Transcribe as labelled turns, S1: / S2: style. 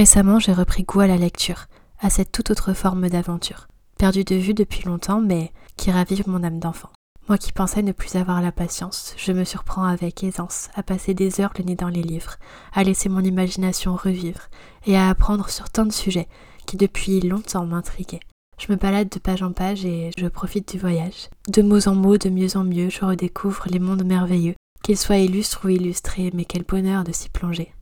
S1: Récemment, j'ai repris goût à la lecture, à cette toute autre forme d'aventure, perdue de vue depuis longtemps, mais qui ravive mon âme d'enfant. Moi qui pensais ne plus avoir la patience, je me surprends avec aisance à passer des heures le nez dans les livres, à laisser mon imagination revivre et à apprendre sur tant de sujets qui depuis longtemps m'intriguaient. Je me balade de page en page et je profite du voyage. De mots en mots, de mieux en mieux, je redécouvre les mondes merveilleux, qu'ils soient illustres ou illustrés, mais quel bonheur de s'y plonger.